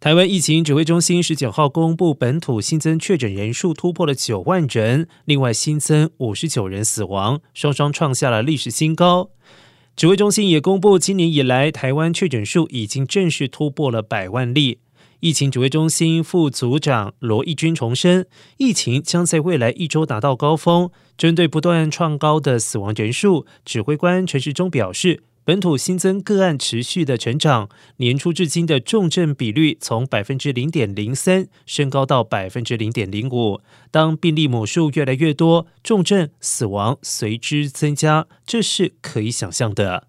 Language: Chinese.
台湾疫情指挥中心十九号公布，本土新增确诊人数突破了九万人，另外新增五十九人死亡，双双创下了历史新高。指挥中心也公布，今年以来台湾确诊数已经正式突破了百万例。疫情指挥中心副组长罗义军重申，疫情将在未来一周达到高峰。针对不断创高的死亡人数，指挥官陈时中表示。本土新增个案持续的成长，年初至今的重症比率从百分之零点零三升高到百分之零点零五。当病例母数越来越多，重症死亡随之增加，这是可以想象的。